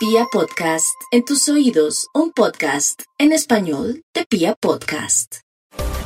Pia Podcast, en tus oídos, un podcast en español de Pia Podcast.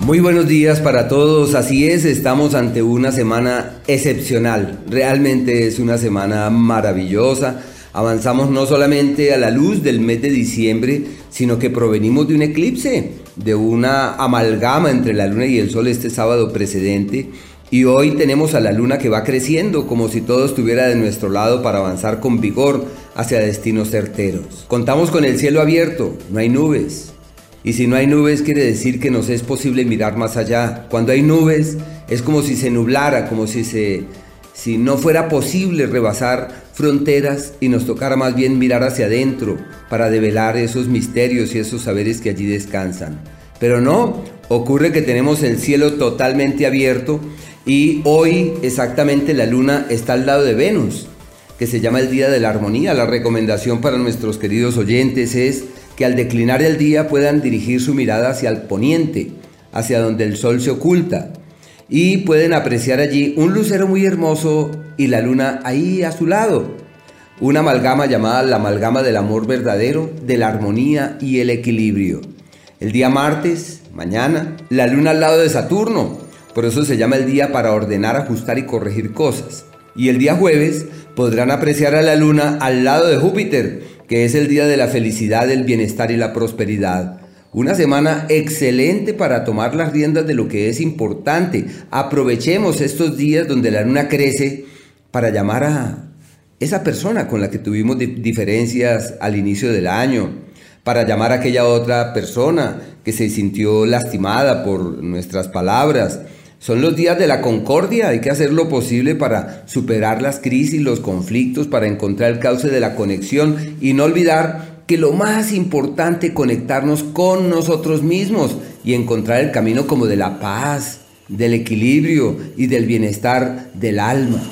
Muy buenos días para todos, así es, estamos ante una semana excepcional, realmente es una semana maravillosa. Avanzamos no solamente a la luz del mes de diciembre, sino que provenimos de un eclipse, de una amalgama entre la luna y el sol este sábado precedente y hoy tenemos a la luna que va creciendo como si todo estuviera de nuestro lado para avanzar con vigor hacia destinos certeros. Contamos con el cielo abierto, no hay nubes. Y si no hay nubes quiere decir que nos es posible mirar más allá. Cuando hay nubes es como si se nublara, como si se si no fuera posible rebasar fronteras y nos tocara más bien mirar hacia adentro para develar esos misterios y esos saberes que allí descansan. Pero no, ocurre que tenemos el cielo totalmente abierto y hoy exactamente la luna está al lado de Venus, que se llama el Día de la Armonía. La recomendación para nuestros queridos oyentes es que al declinar el día puedan dirigir su mirada hacia el poniente, hacia donde el sol se oculta, y pueden apreciar allí un lucero muy hermoso y la luna ahí a su lado. Una amalgama llamada la amalgama del amor verdadero, de la armonía y el equilibrio. El día martes, mañana, la luna al lado de Saturno, por eso se llama el día para ordenar, ajustar y corregir cosas. Y el día jueves podrán apreciar a la luna al lado de Júpiter, que es el día de la felicidad, el bienestar y la prosperidad. Una semana excelente para tomar las riendas de lo que es importante. Aprovechemos estos días donde la luna crece para llamar a esa persona con la que tuvimos diferencias al inicio del año, para llamar a aquella otra persona que se sintió lastimada por nuestras palabras, son los días de la concordia, hay que hacer lo posible para superar las crisis, los conflictos, para encontrar el cauce de la conexión y no olvidar que lo más importante es conectarnos con nosotros mismos y encontrar el camino como de la paz, del equilibrio y del bienestar del alma.